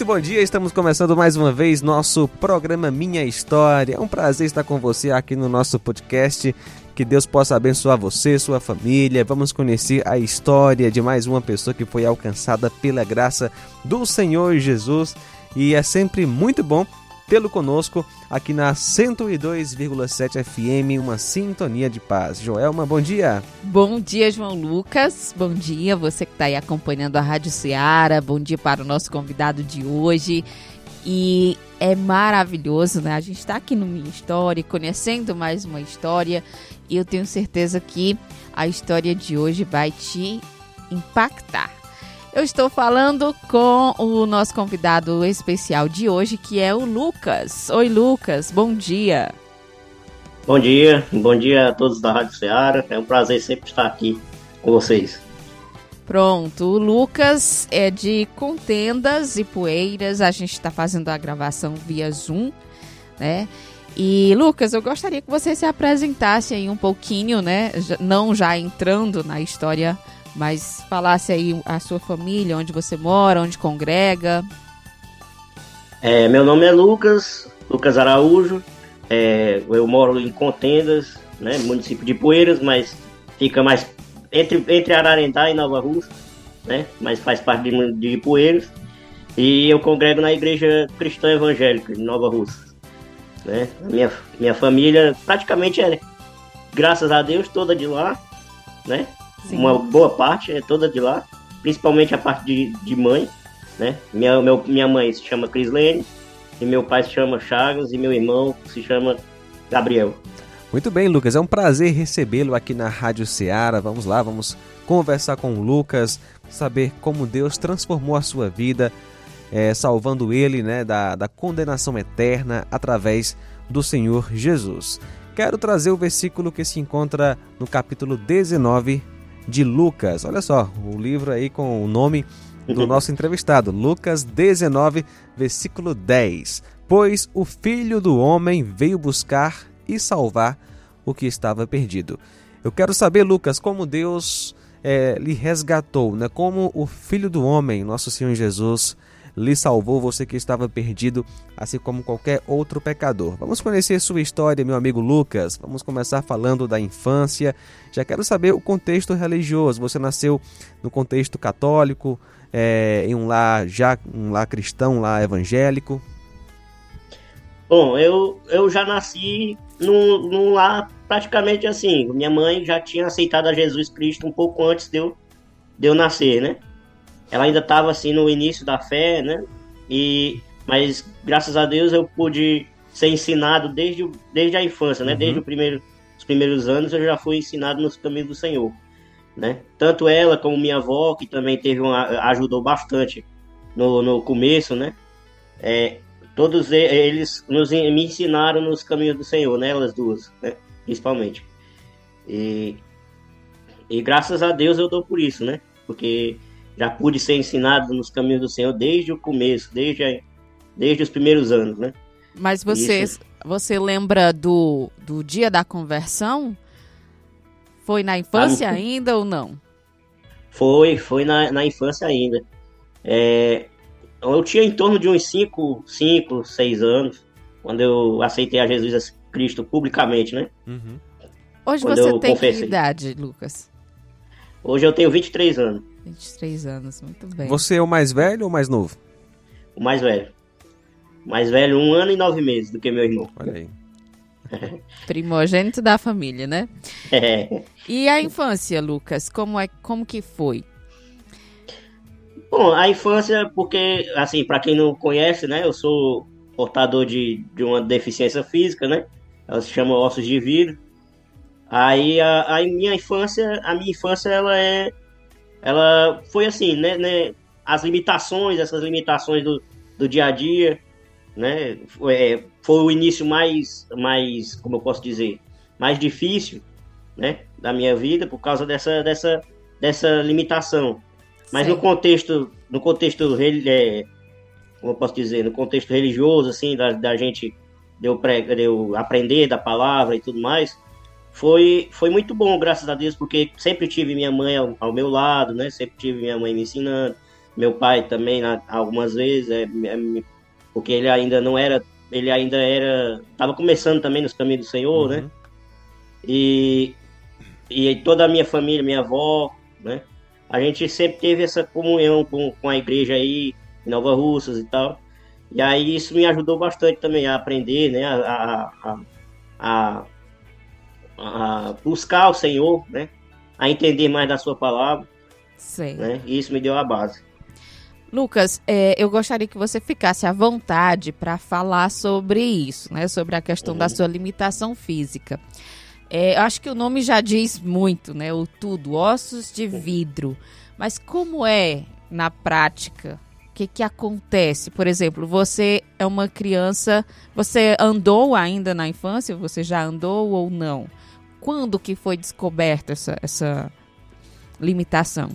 Muito bom dia, estamos começando mais uma vez nosso programa Minha História. É um prazer estar com você aqui no nosso podcast. Que Deus possa abençoar você, sua família. Vamos conhecer a história de mais uma pessoa que foi alcançada pela graça do Senhor Jesus. E é sempre muito bom tê-lo conosco aqui na 102,7 FM, uma sintonia de paz. Joelma, bom dia. Bom dia, João Lucas. Bom dia, você que está aí acompanhando a Rádio Ceará. Bom dia para o nosso convidado de hoje. E é maravilhoso, né? A gente está aqui no Minha História, conhecendo mais uma história. E eu tenho certeza que a história de hoje vai te impactar. Eu estou falando com o nosso convidado especial de hoje, que é o Lucas. Oi, Lucas, bom dia. Bom dia, bom dia a todos da Rádio Ceará. É um prazer sempre estar aqui com vocês. Pronto, o Lucas é de Contendas e Poeiras. A gente está fazendo a gravação via Zoom, né? E Lucas, eu gostaria que você se apresentasse aí um pouquinho, né? Não já entrando na história mas falasse aí a sua família, onde você mora, onde congrega. É, meu nome é Lucas, Lucas Araújo. É, eu moro em Contendas, né, município de Poeiras, mas fica mais entre, entre Ararendá e Nova Rússia, né, mas faz parte de, de Poeiras. E eu congrego na Igreja Cristã Evangélica de Nova Rússia. Né? Minha, minha família praticamente é, graças a Deus, toda de lá, né? Sim. Uma boa parte é toda de lá, principalmente a parte de, de mãe, né? Minha, meu, minha mãe se chama Crislene, e meu pai se chama Chagas, e meu irmão se chama Gabriel. Muito bem, Lucas, é um prazer recebê-lo aqui na Rádio Ceará. Vamos lá, vamos conversar com o Lucas, saber como Deus transformou a sua vida, é, salvando ele né, da, da condenação eterna através do Senhor Jesus. Quero trazer o versículo que se encontra no capítulo 19 de Lucas. Olha só, o livro aí com o nome do nosso entrevistado, Lucas 19, versículo 10. Pois o Filho do Homem veio buscar e salvar o que estava perdido. Eu quero saber, Lucas, como Deus é, lhe resgatou, né? como o Filho do Homem, nosso Senhor Jesus, lhe salvou, você que estava perdido, assim como qualquer outro pecador. Vamos conhecer sua história, meu amigo Lucas. Vamos começar falando da infância. Já quero saber o contexto religioso. Você nasceu no contexto católico, é, em um lar já um lar cristão, um lar evangélico? Bom, eu, eu já nasci num, num lar praticamente assim. Minha mãe já tinha aceitado a Jesus Cristo um pouco antes de eu, de eu nascer, né? Ela ainda estava assim no início da fé, né? E mas graças a Deus eu pude ser ensinado desde, desde a infância, né? Uhum. Desde o primeiro, os primeiros anos eu já fui ensinado nos caminhos do Senhor, né? Tanto ela como minha avó que também teve uma ajudou bastante no, no começo, né? É, todos eles nos me ensinaram nos caminhos do Senhor, né? Elas duas, né? Principalmente. E, e graças a Deus eu dou por isso, né? Porque já pude ser ensinado nos caminhos do Senhor desde o começo, desde, a, desde os primeiros anos, né? Mas você, Isso. você lembra do, do dia da conversão? Foi na infância ah, ainda ou não? Foi, foi na, na infância ainda. É, eu tinha em torno de uns 5, 5, 6 anos, quando eu aceitei a Jesus Cristo publicamente, né? Uhum. Hoje quando você tem que idade, Lucas? Hoje eu tenho 23 anos. 23 anos, muito bem. Você é o mais velho ou o mais novo? O mais velho. Mais velho, um ano e nove meses do que meu irmão. Olha aí. Primogênito da família, né? É. E a infância, Lucas, como é, como que foi? Bom, a infância, porque, assim, para quem não conhece, né, eu sou portador de, de uma deficiência física, né? Ela se chama ossos de vidro. Aí a, a minha infância, a minha infância ela é ela foi assim, né, né as limitações, essas limitações do, do dia a dia, né? Foi, é, foi o início mais, mais, como eu posso dizer, mais difícil, né? Da minha vida por causa dessa, dessa, dessa limitação. Mas Sim. no contexto, no contexto, é, como eu posso dizer, no contexto religioso, assim, da, da gente deu, deu aprender da palavra e tudo mais, foi, foi muito bom, graças a Deus, porque sempre tive minha mãe ao, ao meu lado, né? Sempre tive minha mãe me ensinando, meu pai também, algumas vezes, é, é, porque ele ainda não era, ele ainda era, estava começando também nos caminhos do Senhor, né? uhum. né? E, e toda a minha família, minha avó, né? A gente sempre teve essa comunhão com, com a igreja aí, em Nova Russas e tal. E aí isso me ajudou bastante também a aprender, né? A, a, a, a buscar o Senhor, né? A entender mais da sua palavra. Sim. Né? E isso me deu a base. Lucas, é, eu gostaria que você ficasse à vontade para falar sobre isso, né? Sobre a questão uhum. da sua limitação física. É, eu acho que o nome já diz muito, né? O tudo, ossos de vidro. Mas como é na prática? O que, que acontece? Por exemplo, você é uma criança, você andou ainda na infância? Você já andou ou não? Quando que foi descoberta essa, essa limitação?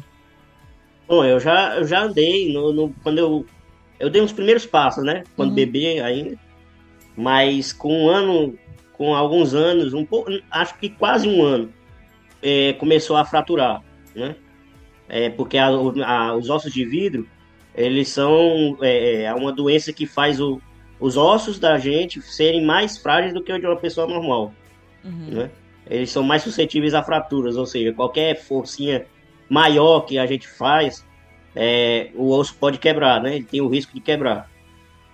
Bom, eu já, eu já andei no, no, quando eu eu dei uns primeiros passos, né? Quando uhum. bebê ainda, mas com um ano, com alguns anos, um pouco, acho que quase um ano, é, começou a fraturar, né? É, porque a, a, os ossos de vidro, eles são é, é, uma doença que faz o, os ossos da gente serem mais frágeis do que o de uma pessoa normal, uhum. né? Eles são mais suscetíveis a fraturas, ou seja, qualquer forcinha maior que a gente faz, é, o osso pode quebrar, né? Ele tem o risco de quebrar.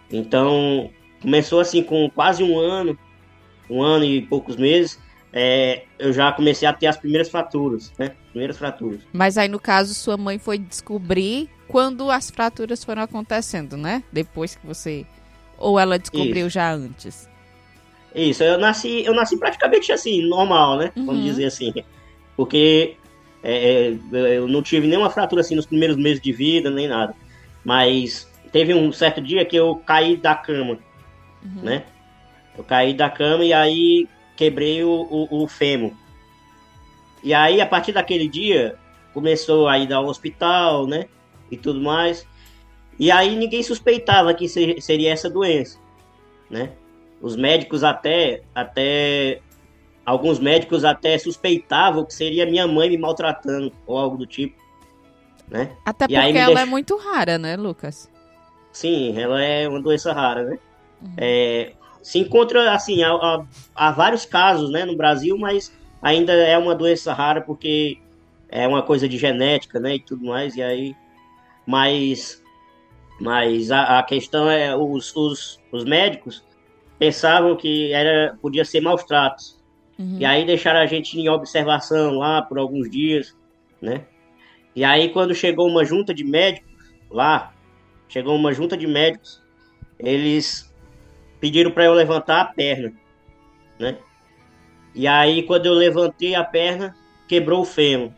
Então, começou assim com quase um ano, um ano e poucos meses, é, eu já comecei a ter as primeiras fraturas, né? Primeiras fraturas. Mas aí, no caso, sua mãe foi descobrir quando as fraturas foram acontecendo, né? Depois que você... Ou ela descobriu Isso. já antes? Isso, eu nasci, eu nasci praticamente assim, normal, né? Vamos uhum. dizer assim. Porque é, é, eu não tive nenhuma fratura assim nos primeiros meses de vida, nem nada. Mas teve um certo dia que eu caí da cama, uhum. né? Eu caí da cama e aí quebrei o, o, o fêmur. E aí, a partir daquele dia, começou a ir ao hospital, né? E tudo mais. E aí ninguém suspeitava que seria essa doença, né? Os médicos até, até alguns médicos até suspeitavam que seria minha mãe me maltratando ou algo do tipo, né? Até porque ela deixa... é muito rara, né, Lucas? Sim, ela é uma doença rara, né? Uhum. É, se encontra, assim, há, há, há, vários casos, né, no Brasil, mas ainda é uma doença rara porque é uma coisa de genética, né, e tudo mais, e aí... Mas, mas a, a questão é, os, os, os médicos pensavam que era podia ser maus tratos. Uhum. E aí deixaram a gente em observação lá por alguns dias, né? E aí quando chegou uma junta de médicos lá, chegou uma junta de médicos, eles pediram para eu levantar a perna, né? E aí quando eu levantei a perna, quebrou o fêmur.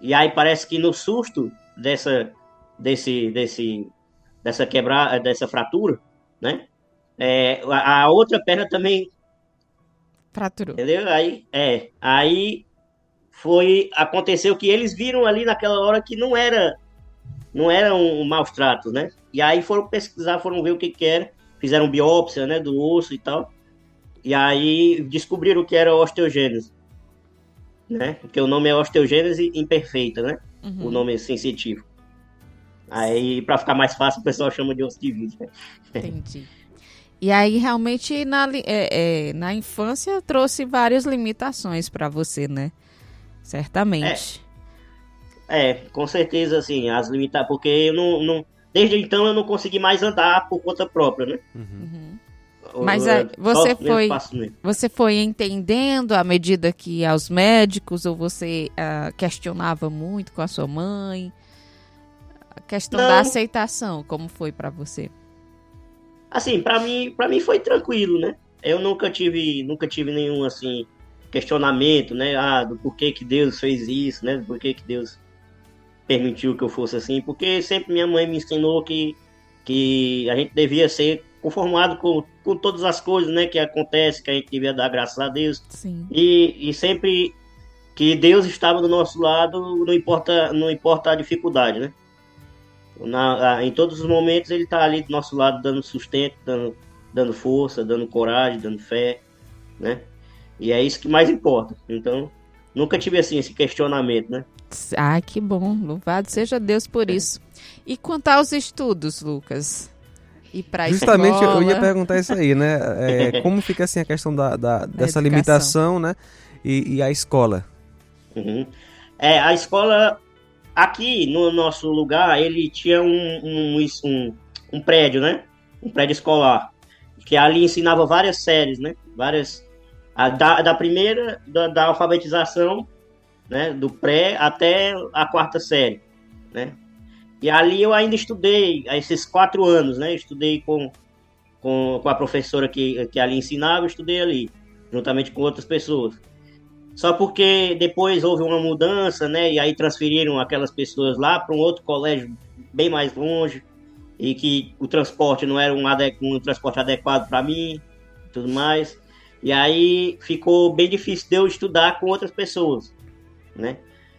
E aí parece que no susto dessa desse desse dessa quebrar dessa fratura, né? É, a, outra perna também fraturou. Entendeu? Aí, é, aí foi aconteceu que eles viram ali naquela hora que não era não era um, um maus tratos, né? E aí foram pesquisar, foram ver o que que era, fizeram biópsia, né, do osso e tal. E aí descobriram que era osteogênese, né? Porque o nome é osteogênese imperfeita, né? Uhum. O nome é sensitivo. Aí, para ficar mais fácil, o pessoal chama de osso de vidro. Entendi. E aí, realmente, na, é, é, na infância, trouxe várias limitações para você, né? Certamente. É, é, com certeza, assim, as limitações. Porque eu não, não, Desde então eu não consegui mais andar por conta própria, né? Uhum. uhum. Mas é, você foi você foi entendendo à medida que aos médicos ou você uh, questionava muito com a sua mãe a questão não. da aceitação como foi para você? Assim, para mim, para mim foi tranquilo, né? Eu nunca tive, nunca tive nenhum assim questionamento, né? Ah, do porquê que Deus fez isso, né? Do porquê que Deus permitiu que eu fosse assim, porque sempre minha mãe me ensinou que, que a gente devia ser conformado com, com todas as coisas né, que acontecem, que a gente devia dar graças a Deus. Sim. E, e sempre que Deus estava do nosso lado, não importa, não importa a dificuldade, né? Na, em todos os momentos ele está ali do nosso lado, dando sustento, dando, dando força, dando coragem, dando fé, né? E é isso que mais importa. Então, nunca tive assim esse questionamento, né? Ah, que bom. Louvado seja Deus por é. isso. E quanto aos estudos, Lucas? E para Justamente escola... eu ia perguntar isso aí, né? É, como fica assim a questão da, da dessa limitação, né? E, e a escola? Uhum. É, a escola aqui no nosso lugar ele tinha um, um, um, um prédio, né? Um prédio escolar que ali ensinava várias séries, né? Várias a, da, da primeira da, da alfabetização, né? Do pré até a quarta série, né? E ali eu ainda estudei, esses quatro anos, né? Estudei com, com, com a professora que, que ali ensinava, estudei ali, juntamente com outras pessoas. Só porque depois houve uma mudança, né? E aí transferiram aquelas pessoas lá para um outro colégio bem mais longe e que o transporte não era um, um transporte adequado para mim, tudo mais. E aí ficou bem difícil de eu estudar com outras pessoas, né?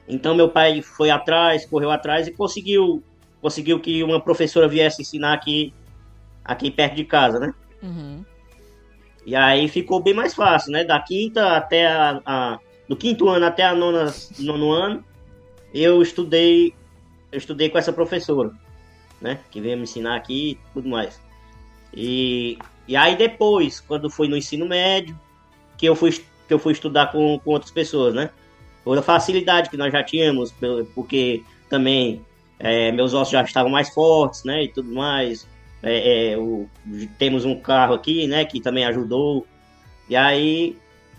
Então meu pai foi atrás, correu atrás e conseguiu conseguiu que uma professora viesse ensinar aqui, aqui perto de casa, né? Uhum. E aí ficou bem mais fácil, né? Da quinta até a, a do quinto ano até a nona, nono ano, eu estudei, eu estudei com essa professora, né? Que veio me ensinar aqui e tudo mais. E, e aí depois, quando foi no ensino médio, que eu fui, que eu fui estudar com, com outras pessoas, né? Por a facilidade que nós já tínhamos, porque também é, meus ossos já estavam mais fortes, né, e tudo mais. É, é, o, temos um carro aqui, né, que também ajudou. E aí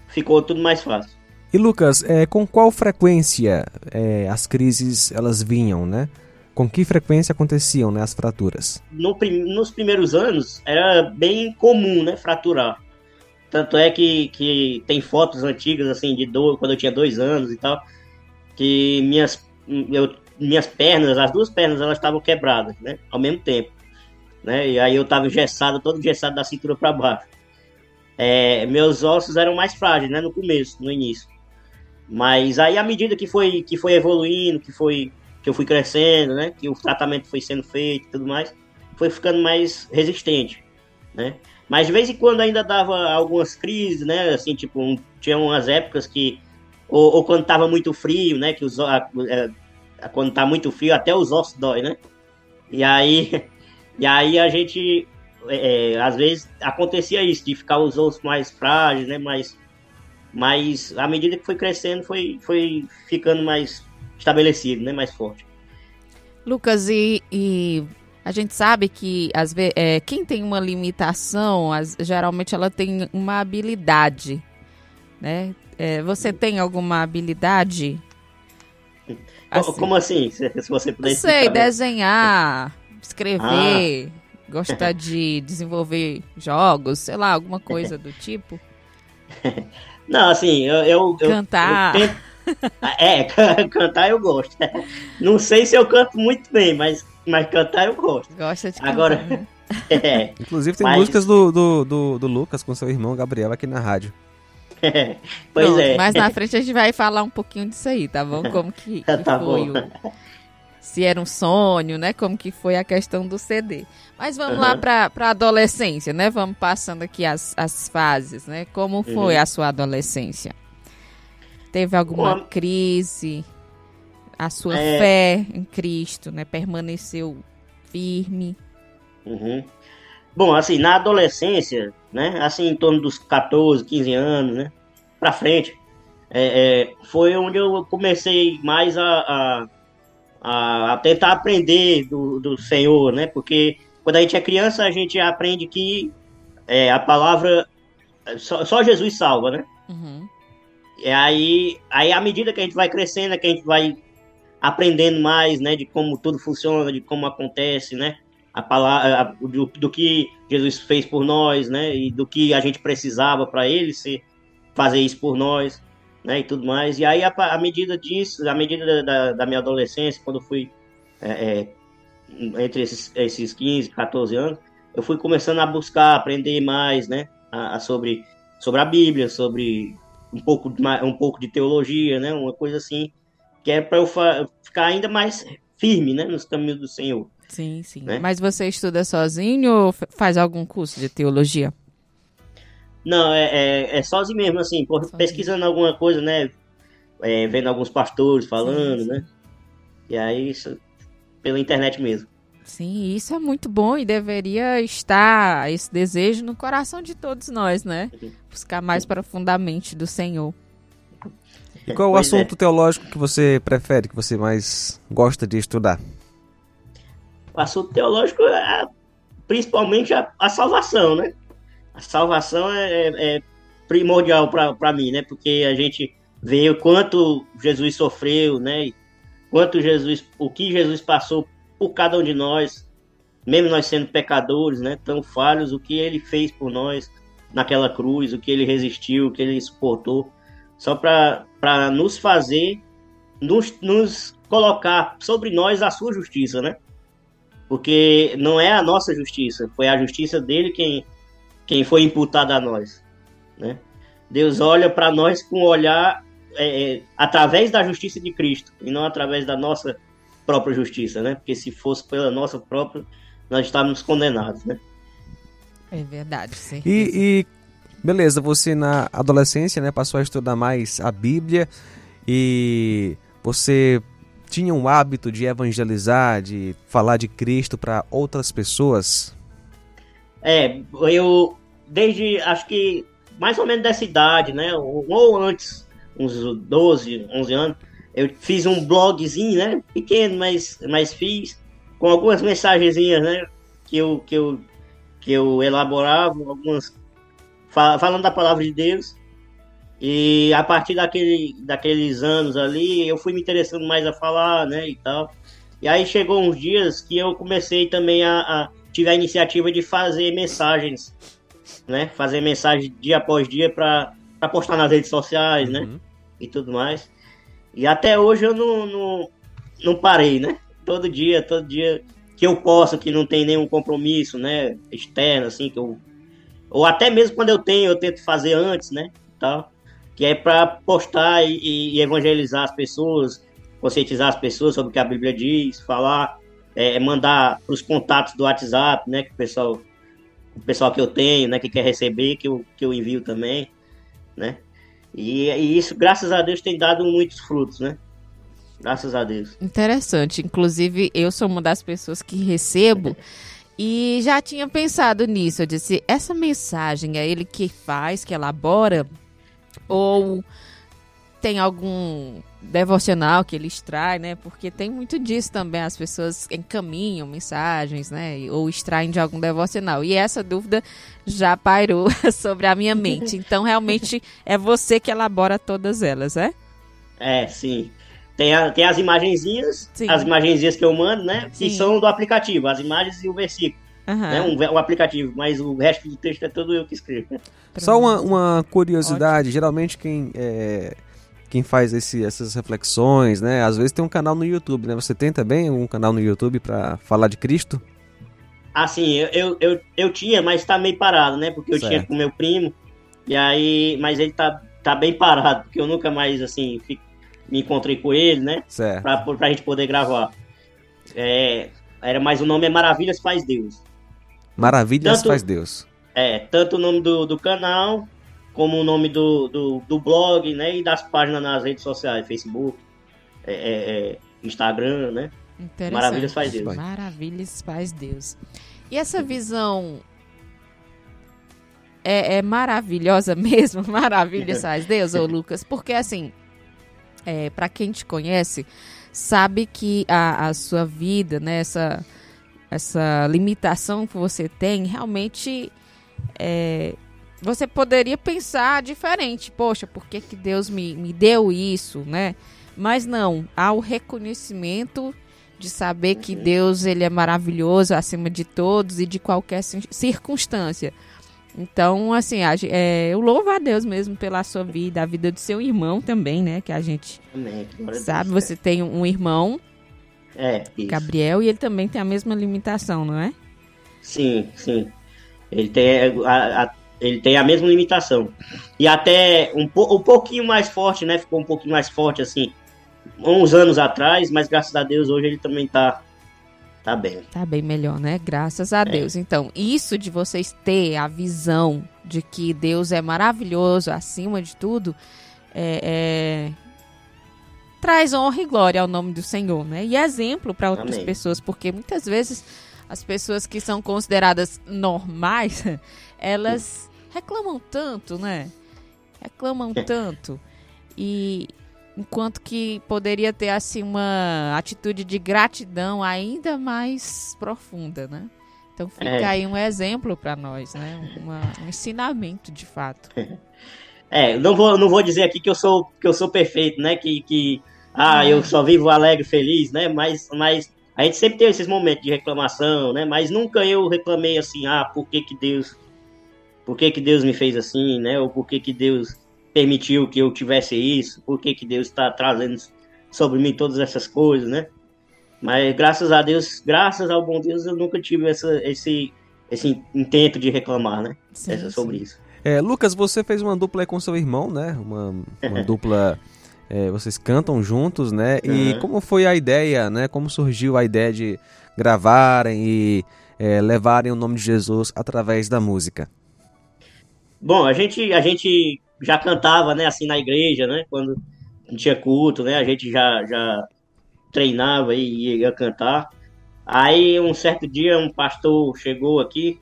ficou tudo mais fácil. E Lucas, é, com qual frequência é, as crises elas vinham, né? Com que frequência aconteciam né, as fraturas? No prim nos primeiros anos era bem comum, né, fraturar. Tanto é que, que tem fotos antigas assim de do, quando eu tinha dois anos e tal, que minhas eu minhas pernas, as duas pernas, elas estavam quebradas, né? Ao mesmo tempo. Né? E aí eu estava engessado, todo engessado da cintura para baixo. É, meus ossos eram mais frágeis, né? No começo, no início. Mas aí, à medida que foi, que foi evoluindo, que foi que eu fui crescendo, né? Que o tratamento foi sendo feito e tudo mais, foi ficando mais resistente, né? Mas de vez em quando ainda dava algumas crises, né? Assim, tipo, um, tinha umas épocas que ou, ou, quando tava muito frio, né? Que os, a, é, quando tá muito frio, até os ossos dói, né? E aí, e aí a gente, é, é, às vezes acontecia isso, de ficar os ossos mais frágeis, né? Mas, mas à medida que foi crescendo, foi, foi ficando mais estabelecido, né? Mais forte. Lucas, e, e a gente sabe que às vezes, é, quem tem uma limitação, as, geralmente ela tem uma habilidade, né? É, você tem alguma habilidade Assim. Como assim? Se, você puder Sei, desenhar, escrever, ah. gostar de desenvolver jogos, sei lá, alguma coisa do tipo. Não, assim, eu. eu cantar. Eu, eu tento... É, cantar eu gosto. Não sei se eu canto muito bem, mas, mas cantar eu gosto. Gosta de cantar. Agora. Né? É, Inclusive tem mas... músicas do, do, do, do Lucas com seu irmão Gabriel aqui na rádio. pois Pronto, é. Mais na frente a gente vai falar um pouquinho disso aí, tá bom? Como que, que tá foi bom. o... Se era um sonho, né? Como que foi a questão do CD. Mas vamos uhum. lá para a adolescência, né? Vamos passando aqui as, as fases, né? Como foi uhum. a sua adolescência? Teve alguma Bom, crise? A sua é... fé em Cristo, né? Permaneceu firme? Uhum. Bom, assim, na adolescência, né? Assim, em torno dos 14, 15 anos, né? Pra frente, é, é, foi onde eu comecei mais a, a, a, tentar aprender do, do Senhor, né? Porque quando a gente é criança, a gente aprende que é, a palavra só, só, Jesus salva, né? Uhum. E aí, aí, à medida que a gente vai crescendo, é que a gente vai aprendendo mais, né? De como tudo funciona, de como acontece, né? a palavra do, do, que Jesus fez por nós, né? E do que a gente precisava para ele ser, fazer isso por nós. Né, e tudo mais. E aí, à medida disso, à medida da, da minha adolescência, quando eu fui é, é, entre esses, esses 15, 14 anos, eu fui começando a buscar, aprender mais, né, a, a sobre, sobre a Bíblia, sobre um pouco, de, um pouco de teologia, né, uma coisa assim, que é para eu ficar ainda mais firme, né, nos caminhos do Senhor. Sim, sim. Né? Mas você estuda sozinho ou faz algum curso de teologia? Não, é, é, é sozinho mesmo, assim, sozinho. pesquisando alguma coisa, né? É, vendo alguns pastores falando, sim, sim. né? E aí, isso, pela internet mesmo. Sim, isso é muito bom e deveria estar esse desejo no coração de todos nós, né? Buscar mais profundamente do Senhor. E qual é o assunto é. teológico que você prefere, que você mais gosta de estudar? O assunto teológico é principalmente a, a salvação, né? A salvação é, é, é primordial para mim, né? Porque a gente vê o quanto Jesus sofreu, né? Quanto Jesus, o que Jesus passou por cada um de nós, mesmo nós sendo pecadores, né? Tão falhos, o que ele fez por nós naquela cruz, o que ele resistiu, o que ele suportou, só para nos fazer, nos, nos colocar sobre nós a sua justiça, né? Porque não é a nossa justiça, foi a justiça dele quem quem foi imputado a nós. Né? Deus olha para nós com um olhar é, é, através da justiça de Cristo e não através da nossa própria justiça, né? Porque se fosse pela nossa própria, nós estávamos condenados, né? É verdade, sim. E, e beleza, você na adolescência, né, passou a estudar mais a Bíblia e você tinha um hábito de evangelizar, de falar de Cristo para outras pessoas? É, eu desde acho que mais ou menos dessa idade, né? Ou antes, uns 12, 11 anos, eu fiz um blogzinho, né? Pequeno, mas, mas fiz com algumas mensagenzinhas, né? Que eu, que eu, que eu elaborava, algumas falando da palavra de Deus. E a partir daquele, daqueles anos ali, eu fui me interessando mais a falar, né? E tal. E aí chegou uns dias que eu comecei também a, a tive a iniciativa de fazer mensagens né? Fazer mensagem dia após dia para postar nas redes sociais, né? Uhum. E tudo mais. E até hoje eu não, não, não parei, né? Todo dia, todo dia que eu posso, que não tem nenhum compromisso, né? Externo, assim, que eu. Ou até mesmo quando eu tenho, eu tento fazer antes, né? Tal. Que é para postar e, e, evangelizar as pessoas, conscientizar as pessoas sobre o que a Bíblia diz, falar, é, mandar para os contatos do WhatsApp, né? Que o pessoal o pessoal que eu tenho, né, que quer receber, que eu, que eu envio também, né? E, e isso, graças a Deus, tem dado muitos frutos, né? Graças a Deus. Interessante. Inclusive, eu sou uma das pessoas que recebo e já tinha pensado nisso. Eu disse, essa mensagem é ele que faz, que elabora? Ou tem algum devocional que ele extrai, né? Porque tem muito disso também, as pessoas encaminham mensagens, né? Ou extraem de algum devocional. E essa dúvida já pairou sobre a minha mente. Então, realmente, é você que elabora todas elas, é? É, sim. Tem, a, tem as imagenzinhas, sim. as imagenzinhas que eu mando, né? Sim. Que são do aplicativo, as imagens e o versículo. Uhum. Né, um, um, aplicativo, mas o resto do texto é todo eu que escrevo. Só uma, uma curiosidade, Ótimo. geralmente quem é, quem faz esse, essas reflexões, né? Às vezes tem um canal no YouTube, né? Você tem também um canal no YouTube para falar de Cristo? Assim, eu, eu, eu, eu, tinha, mas tá meio parado, né? Porque eu certo. tinha com meu primo, e aí, mas ele tá, tá bem parado, porque eu nunca mais, assim, fico, me encontrei com ele, né? Certo. Pra, pra gente poder gravar. É, era, mas o nome é Maravilhas Faz Deus. Maravilhas tanto, Faz Deus. É, tanto o nome do, do canal como o nome do, do, do, blog, né? E das páginas nas redes sociais, Facebook, é, é, é Instagram, né? Maravilhas faz Deus. Maravilhas faz Deus. E essa visão é, é maravilhosa mesmo? Maravilhas faz Deus, ô Lucas? Porque assim, é, para quem te conhece, sabe que a, a sua vida, né? Essa, essa limitação que você tem, realmente é, você poderia pensar diferente. Poxa, por que, que Deus me, me deu isso, né? Mas não, há o reconhecimento de saber que uhum. Deus ele é maravilhoso acima de todos e de qualquer circunstância. Então, assim, a, é, eu louvo a Deus mesmo pela sua vida, a vida do seu irmão também, né? Que a gente Amém. Sabe. Deus. Você tem um irmão, É, isso. Gabriel, e ele também tem a mesma limitação, não é? Sim, sim. Ele tem a, a- ele tem a mesma limitação. E até um, po- um pouquinho mais forte, né? Ficou um pouquinho mais forte, assim, uns anos atrás, mas graças a Deus hoje ele também tá, tá bem. Tá bem melhor, né? Graças a Deus. Então, isso de vocês ter a visão de que Deus é maravilhoso acima de tudo, é, é, traz honra e glória ao nome do Senhor, né? E exemplo para outras Amém. pessoas, porque muitas vezes as pessoas que são consideradas normais, elas reclamam tanto, né? Reclamam tanto. E enquanto que poderia ter assim uma atitude de gratidão ainda mais profunda, né? Então fica É. aí um exemplo para nós, né? Uma- um ensinamento de fato. É, não vou, não vou dizer aqui que eu sou, que eu sou perfeito, né? Que, que ah, eu só vivo alegre, feliz, né? Mas, mas a gente sempre tem esses momentos de reclamação, né? Mas nunca eu reclamei assim, ah, por que que Deus, por que que Deus me fez assim, né? Ou por que que Deus permitiu que eu tivesse isso? Por que que Deus está trazendo sobre mim todas essas coisas, né? Mas graças a Deus, graças ao bom Deus, eu nunca tive essa, esse, esse intento de reclamar, né? Sim, Essa- sobre sim. isso. É, Lucas, você fez uma dupla aí com seu irmão, né? Uma, uma dupla. é, vocês cantam juntos, né? E Uhum. como foi a ideia, né? Como surgiu a ideia de gravarem e é, levarem o nome de Jesus através da música? Bom, a gente, a gente já cantava, né, assim, na igreja, né, quando não tinha culto, né, a gente já, já treinava e ia cantar. Aí, um certo dia, um pastor chegou aqui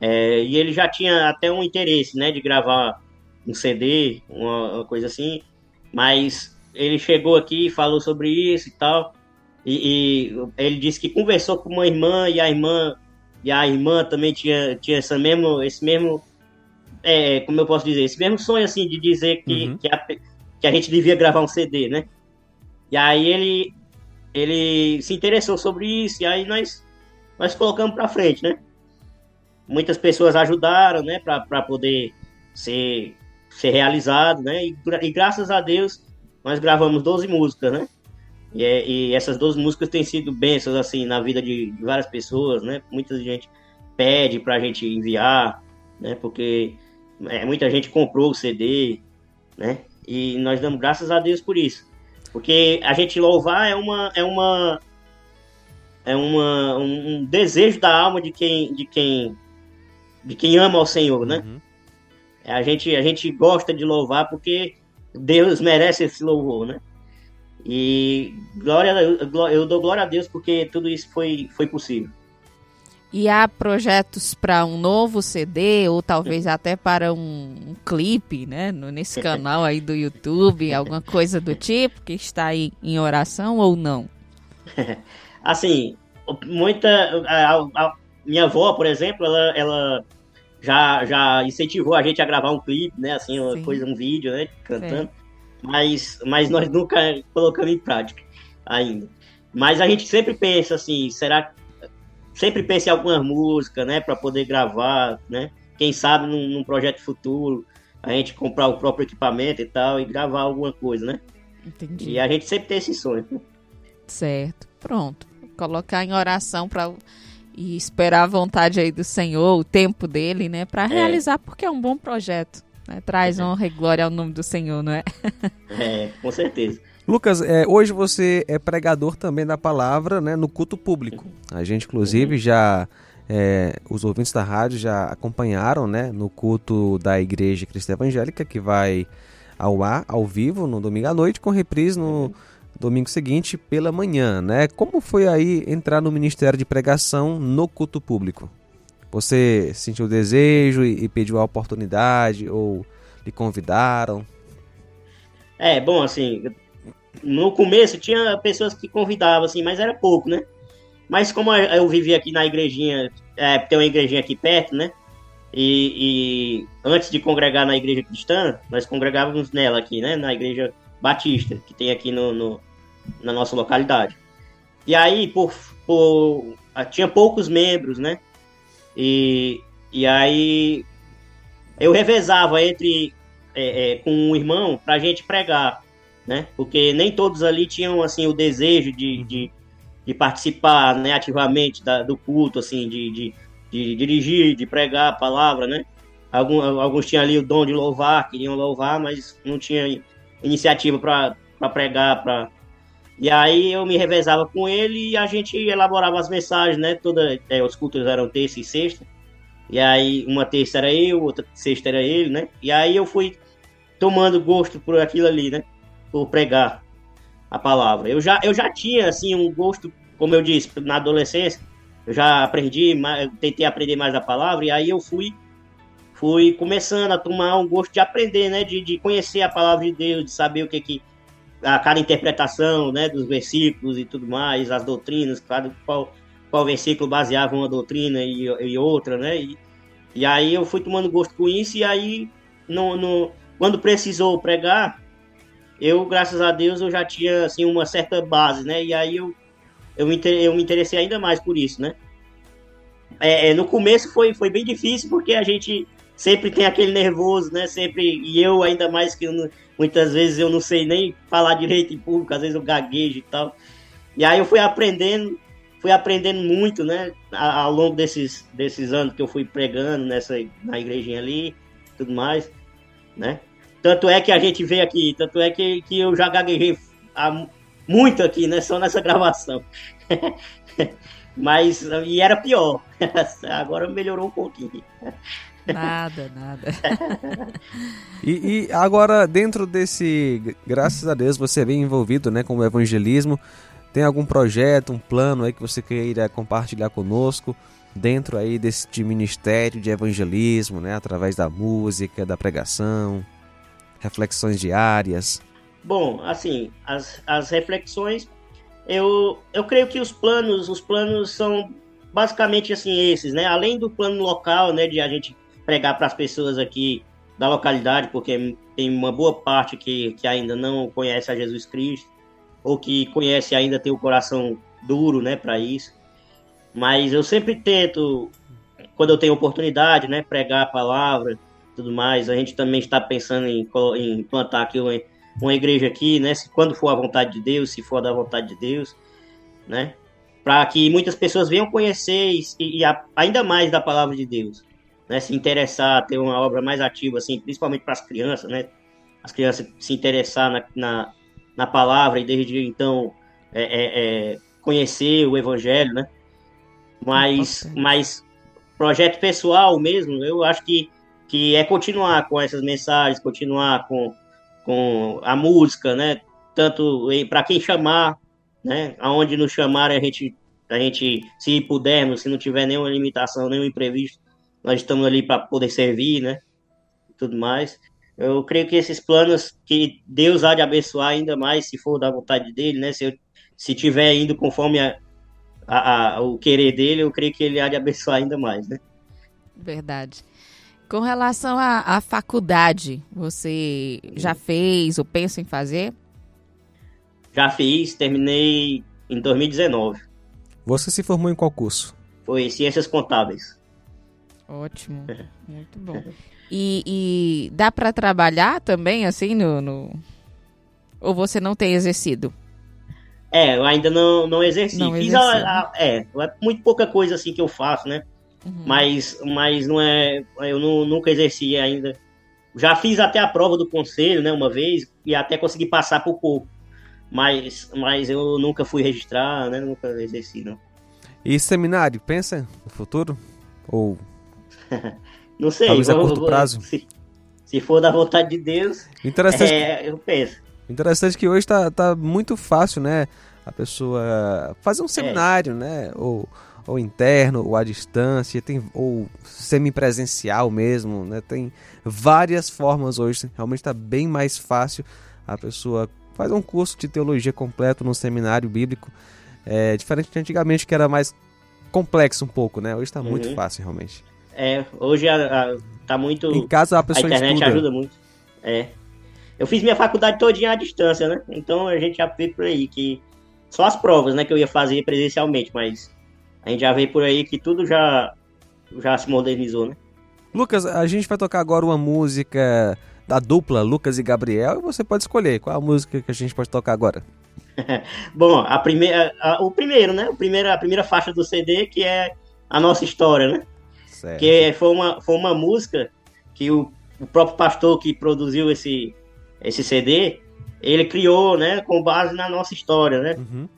é, e ele já tinha até um interesse, né, de gravar um CD, uma, uma coisa assim, mas ele chegou aqui e falou sobre isso e tal, e, e ele disse que conversou com uma irmã e a irmã e a irmã também tinha, tinha essa mesmo, esse mesmo é, como eu posso dizer, esse mesmo sonho assim de dizer que, Uhum. que, a, que a gente devia gravar um CD, né? E aí ele ele se interessou sobre isso e aí nós nós colocamos para frente, né? Muitas pessoas ajudaram, né, para poder ser ser realizado, né? E, e graças a Deus nós gravamos 12 músicas, né? E, é- e essas 12 músicas têm sido bênçãos assim na vida de, de várias pessoas, né? Muita gente pede pra gente enviar, né? Porque é, muita gente comprou o CD, né? E nós damos graças a Deus por isso. Porque a gente louvar é uma é uma é uma, um, desejo da alma de quem de quem de quem ama ao Senhor, né? Uhum. A gente a gente gosta de louvar porque Deus merece esse louvor, né? E glória eu dou glória a Deus porque tudo isso foi foi possível. E há projetos para um novo CD ou talvez até para um, um clipe, né? Nesse canal aí do YouTube, alguma coisa do tipo que está aí em oração ou não? assim, muita. A, a- minha avó, por exemplo, ela, ela já, já incentivou a gente a gravar um clipe, né? Assim, uma Sim. coisa, um vídeo, né? Cantando. Mas, mas nós nunca colocamos em prática ainda. Mas a gente sempre pensa assim, será sempre pensa em algumas músicas, né, para poder gravar, né? Quem sabe num, num projeto futuro a gente comprar o próprio equipamento e tal e gravar alguma coisa, né? Entendi. E a gente sempre tem esse sonho. Certo. Pronto. Colocar em oração para e esperar a vontade aí do Senhor, o tempo dele, né, para realizar, porque é um bom projeto. Né? Traz honra e glória ao nome do Senhor, não é? É, com certeza. Lucas, é, hoje você é pregador também da palavra né, no culto público. A gente, inclusive, já. é, os ouvintes da rádio já acompanharam né, no culto da Igreja Cristã Evangélica, que vai ao ar, ao vivo, no domingo à noite, com reprise no domingo seguinte pela manhã. Né? Como foi aí entrar no Ministério de Pregação no culto público? Você sentiu o desejo e, e pediu a oportunidade ou lhe convidaram? É, bom, assim, no começo tinha pessoas que convidavam, assim, mas era pouco, né? Mas como eu vivia aqui na igrejinha, é, tem uma igrejinha aqui perto, né? E, e antes de congregar na igreja cristã, nós congregávamos nela aqui, né? Na igreja batista, que tem aqui no, no- na nossa localidade. E aí, por, por- ah, tinha poucos membros, né? E, e aí eu revezava entre é, é, com um irmão para gente pregar, né? Porque nem todos ali tinham assim o desejo de, de, de participar, né, ativamente da, do culto, assim, de, de, de, dirigir, de pregar a palavra, né? Alguns, alguns tinham ali o dom de louvar, queriam louvar, mas não tinha iniciativa para pregar, para e aí eu me revezava com ele e a gente elaborava as mensagens, né? Toda, é, os cultos eram terça e sexta. E aí uma terça era eu, outra sexta era ele, né? E aí eu fui tomando gosto por aquilo ali, né? Por pregar a palavra. Eu já, eu já tinha, assim, um gosto, como eu disse, na adolescência. Eu já aprendi, tentei aprender mais a palavra. E aí eu fui fui começando a tomar um gosto de aprender, né? De, de conhecer a palavra de Deus, de saber o que que a cada interpretação, né? Dos versículos e tudo mais, as doutrinas, claro, qual qual versículo baseava uma doutrina e, e outra, né? E, e, aí eu fui tomando gosto com isso e aí no, no, quando precisou pregar, eu, graças a Deus, eu já tinha assim uma certa base, né? E aí eu, eu, me, eu me interessei ainda mais por isso, né? É, é, no começo foi, foi bem difícil porque a gente sempre tem aquele nervoso, né? Sempre e eu ainda mais que eu, muitas vezes eu não sei nem falar direito em público, às vezes eu gaguejo e tal. E aí eu fui aprendendo fui aprendendo muito, né, ao longo desses, desses anos que eu fui pregando nessa, na igrejinha ali, tudo mais, né. Tanto é que a gente vê aqui, tanto é que, que eu já gaguejei há, muito aqui, né, só nessa gravação. Mas, e era pior, agora melhorou um pouquinho. Nada, nada. e, e, agora, dentro desse, graças a Deus, você é bem envolvido né, com o evangelismo. Tem algum projeto, um plano aí que você queira compartilhar conosco dentro aí desse de ministério de evangelismo, né, através da música, da pregação, reflexões diárias? Bom, assim, as, as reflexões, eu, eu creio que os planos, os planos são basicamente assim esses, né? Além do plano local, né, de a gente pregar para as pessoas aqui da localidade, porque tem uma boa parte que, que ainda não conhece a Jesus Cristo ou que conhece ainda tem o coração duro, né, para isso. Mas eu sempre tento, quando eu tenho oportunidade, né, pregar a palavra, tudo mais. A gente também está pensando em, em plantar aqui uma, uma igreja aqui, né, se quando for a vontade de Deus, se for da vontade de Deus, né, para que muitas pessoas venham conhecer e, e a, ainda mais da palavra de Deus, né, se interessar, ter uma obra mais ativa, assim, principalmente para as crianças, né, as crianças se interessar na, na na palavra e desde então é, é, é, conhecer o evangelho, né? Mas, mas projeto pessoal mesmo, eu acho que, que é continuar com essas mensagens, continuar com, com a música, né? Tanto para quem chamar, né? Aonde nos chamar a gente, a gente, se pudermos, se não tiver nenhuma limitação, nenhum imprevisto, nós estamos ali para poder servir, né? Tudo mais. Eu creio que esses planos que Deus há de abençoar ainda mais, se for da vontade dele, né? Se, eu, se tiver indo conforme a, a, a, o querer dele, eu creio que ele há de abençoar ainda mais, né? Verdade. Com relação à, à faculdade, você já fez ou pensa em fazer? Já fiz, terminei em 2019. Você se formou em qual curso? Foi Ciências Contábeis. Ótimo, muito bom. E, e dá para trabalhar também, assim, no, no, Ou você não tem exercido? É, eu ainda não, não exerci. Não Fiz a, a, é, é muito pouca coisa assim que eu faço, né? Uhum. Mas, mas não é. Eu não, nunca exerci ainda. Já fiz até a prova do conselho, né, uma vez, e até consegui passar por pouco. Mas, mas eu nunca fui registrar, né? Nunca exerci, não. E seminário, pensa no futuro? Ou Não sei. Talvez a curto prazo. Se, se, for da vontade de Deus, Interessante é, eu penso. Interessante que hoje está tá muito fácil, né? A pessoa fazer um seminário, é. né? Ou, ou interno, ou à distância, tem, ou semipresencial mesmo, né? Tem várias formas hoje. Realmente está bem mais fácil a pessoa fazer um curso de teologia completo num seminário bíblico. É, diferente de antigamente, que era mais complexo um pouco, né? Hoje está uhum. muito fácil, realmente. É, hoje a, a, tá muito. Em casa a pessoa A internet estuda. ajuda muito. É. Eu fiz minha faculdade todinha à distância, né? Então a gente já vê por aí que. Só as provas, né, que eu ia fazer presencialmente, mas a gente já vê por aí que tudo já, já se modernizou, né? Lucas, a gente vai tocar agora uma música da dupla Lucas e Gabriel e você pode escolher qual a música que a gente pode tocar agora. Bom, a primeira, a, o primeiro, né? O primeiro, a primeira faixa do CD que é a nossa história, né? Certo. Que foi uma, foi uma música que o, o próprio pastor que produziu esse, esse CD, ele criou, né? Com base na nossa história, né? Uhum.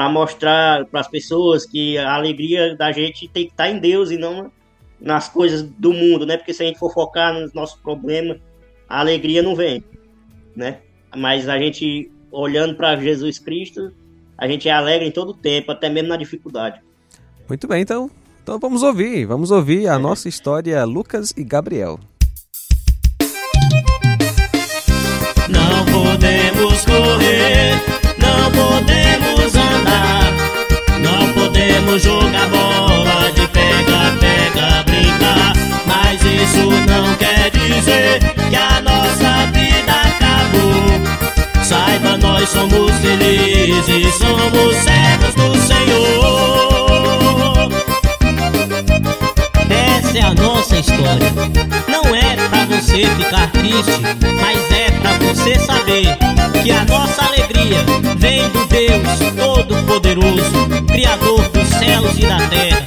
Para mostrar para as pessoas que a alegria da gente tem que estar tá em Deus e não nas coisas do mundo, né? Porque se a gente for focar nos nossos problemas, a alegria não vem, né? Mas a gente olhando para Jesus Cristo, a gente é alegre em todo o tempo, até mesmo na dificuldade. Muito bem, então, então vamos ouvir, vamos ouvir a é. nossa história Lucas e Gabriel. Não isso não quer dizer que a nossa vida acabou. Saiba, nós somos felizes, somos servos do Senhor. Essa é a nossa história. Não é pra você ficar triste, mas é pra você saber que a nossa alegria vem do Deus Todo-Poderoso, Criador dos céus e da terra.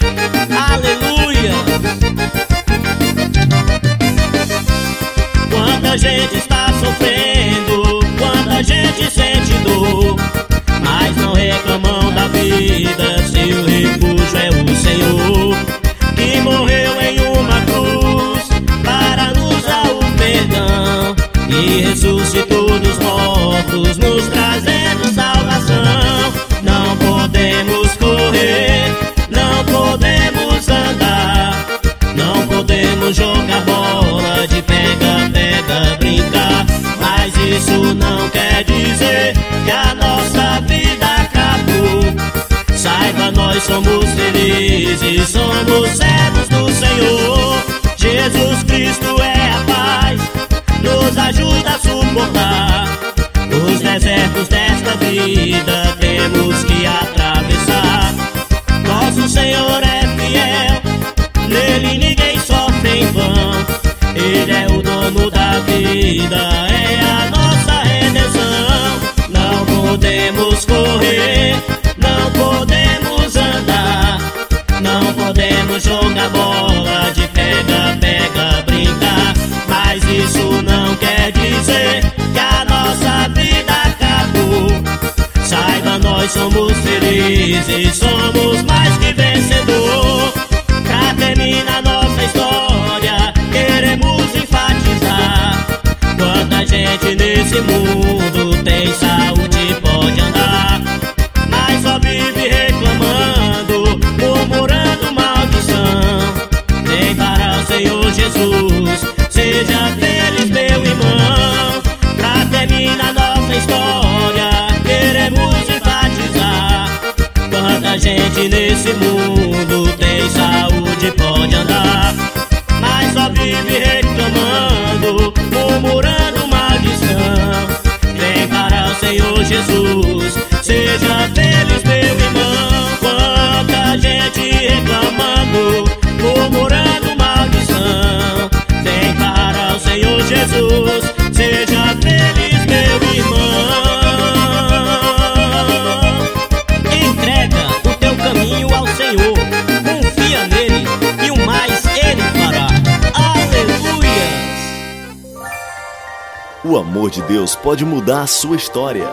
Pode mudar a sua história.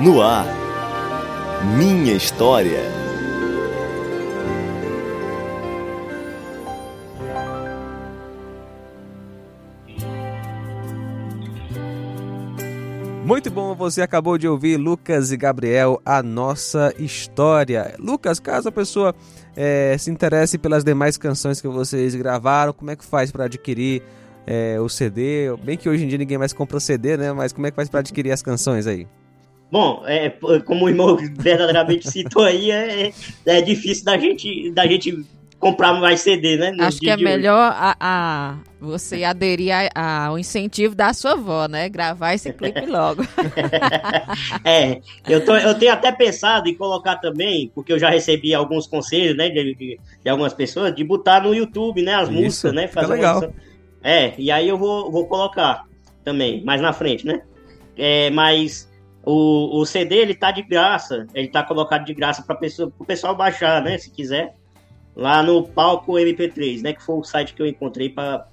No ar, minha história. Muito bom, você acabou de ouvir Lucas e Gabriel, a nossa história. Lucas, caso a pessoa é, se interesse pelas demais canções que vocês gravaram, como é que faz para adquirir é, o CD? Bem que hoje em dia ninguém mais compra CD, né? Mas como é que faz para adquirir as canções aí? Bom, é, como o irmão verdadeiramente citou aí, é, é difícil da gente, da gente comprar mais CD, né? Acho que é melhor a, a, Você aderir a- ao incentivo da sua avó, né? Gravar esse clipe logo. É, eu, tô, eu tenho até pensado em colocar também, porque eu já recebi alguns conselhos, né, de, de, de algumas pessoas, de botar no YouTube, né, as Isso, músicas, né, fica uma legal. edição. É, e aí eu vou, vou colocar também, mais na frente, né? É, mas o, o CD, ele tá de graça, ele tá colocado de graça para pessoa, o pessoal baixar, né, se quiser, lá no Palco MP3, né, que foi o site que eu encontrei para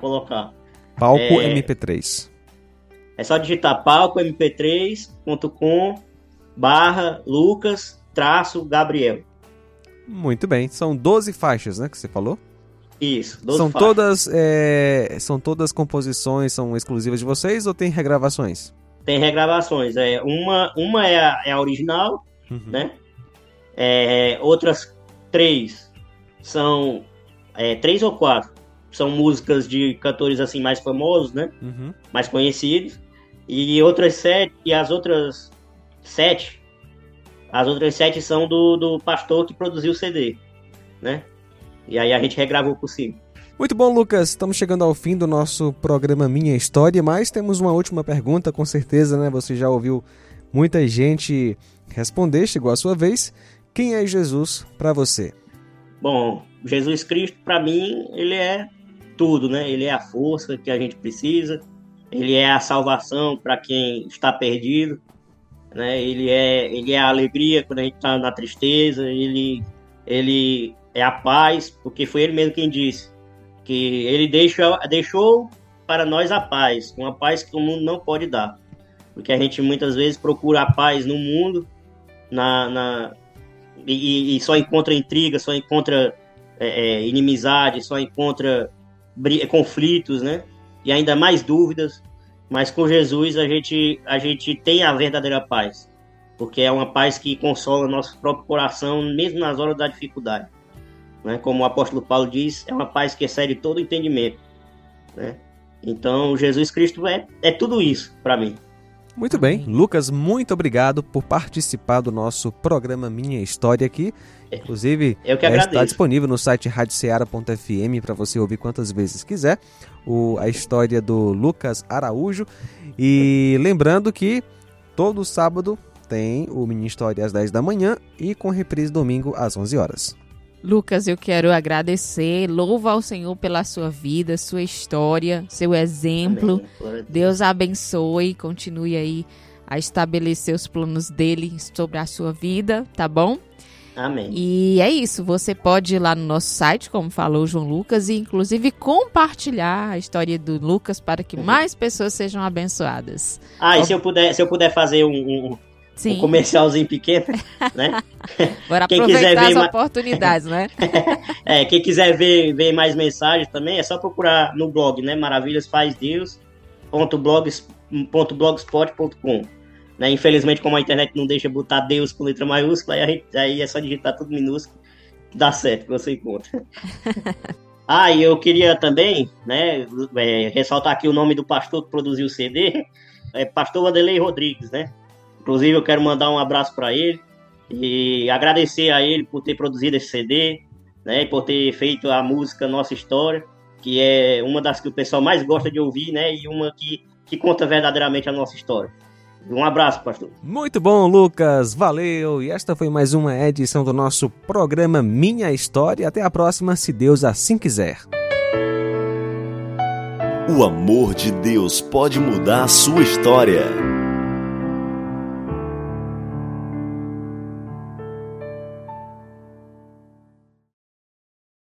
colocar. Palco É. MP3. É só digitar palcomp3.com barra Lucas traço Gabriel. Muito bem. São 12 faixas, né, que você falou? Isso, 12 São faixas. todas, é, são todas composições, são exclusivas de vocês ou tem regravações? Tem regravações. É, uma uma é, a, é a original, Uhum. né? É, outras três são é, três ou quatro são músicas de cantores assim mais famosos, né? Uhum. mais conhecidos. E outras sete, e as outras sete, as outras sete são do, do pastor que produziu o CD, né? E aí a gente regravou por cima. Muito bom, Lucas. Estamos chegando ao fim do nosso programa Minha História, mas temos uma última pergunta, com certeza, né? Você já ouviu muita gente responder, chegou a sua vez. Quem é Jesus para você? Bom, Jesus Cristo, para mim, ele é tudo, né? Ele é a força que a gente precisa, ele é a salvação para quem está perdido, né? Ele é, ele é a alegria quando a gente está na tristeza, ele, ele é a paz, porque foi ele mesmo quem disse que ele deixa, deixou para nós a paz, uma paz que o mundo não pode dar, porque a gente muitas vezes procura a paz no mundo, na, na e, e só encontra intriga, só encontra é, é, inimizade, só encontra conflitos, né? E ainda mais dúvidas. Mas com Jesus a gente, a gente tem a verdadeira paz. Porque é uma paz que consola nosso próprio coração, mesmo nas horas da dificuldade. Né? Como o apóstolo Paulo diz, é uma paz que excede todo entendimento. Né? Então, Jesus Cristo é, é tudo isso para mim. Muito bem. Lucas, muito obrigado por participar do nosso programa Minha História aqui. Inclusive, Eu que é, está disponível no site radioceara.fm para você ouvir quantas vezes quiser o, a história do Lucas Araújo. E lembrando que todo sábado tem o Mini História às 10 da manhã e com reprise domingo às 11 horas. Lucas, eu quero agradecer, louva ao Senhor pela sua vida, sua história, seu exemplo. Amém. Deus. Abençoe, continue aí a estabelecer os planos dele sobre a sua vida, tá bom? Amém. E é isso, você pode ir lá no nosso site, como falou o João Lucas, e inclusive compartilhar a história do Lucas para que Uhum. mais pessoas sejam abençoadas. Ah, e se eu puder, se eu puder fazer um, um- um Sim, comercialzinho pequeno, né? bora quem quiser aproveitar ver as ma- oportunidades, né? É, quem quiser ver, ver mais mensagens também, é só procurar no blog, né? maravilhasfazdeus.blogspot.com né? Infelizmente, como a internet não deixa botar Deus com letra maiúscula, aí, a gente- aí é só digitar tudo minúsculo, dá certo, que você encontra. ah, e eu queria também, né, é, ressaltar aqui o nome do pastor que produziu o CD, é Pastor Vanderlei Rodrigues, né? Inclusive, eu quero mandar um abraço para ele e agradecer a ele por ter produzido esse CD, né, e por ter feito a música Nossa História, que é uma das que o pessoal mais gosta de ouvir, né, e uma que, que conta verdadeiramente a nossa história. Um abraço, pastor. Muito bom, Lucas. Valeu. E esta foi mais uma edição do nosso programa Minha História. Até a próxima, se Deus assim quiser. O amor de Deus pode mudar a sua história.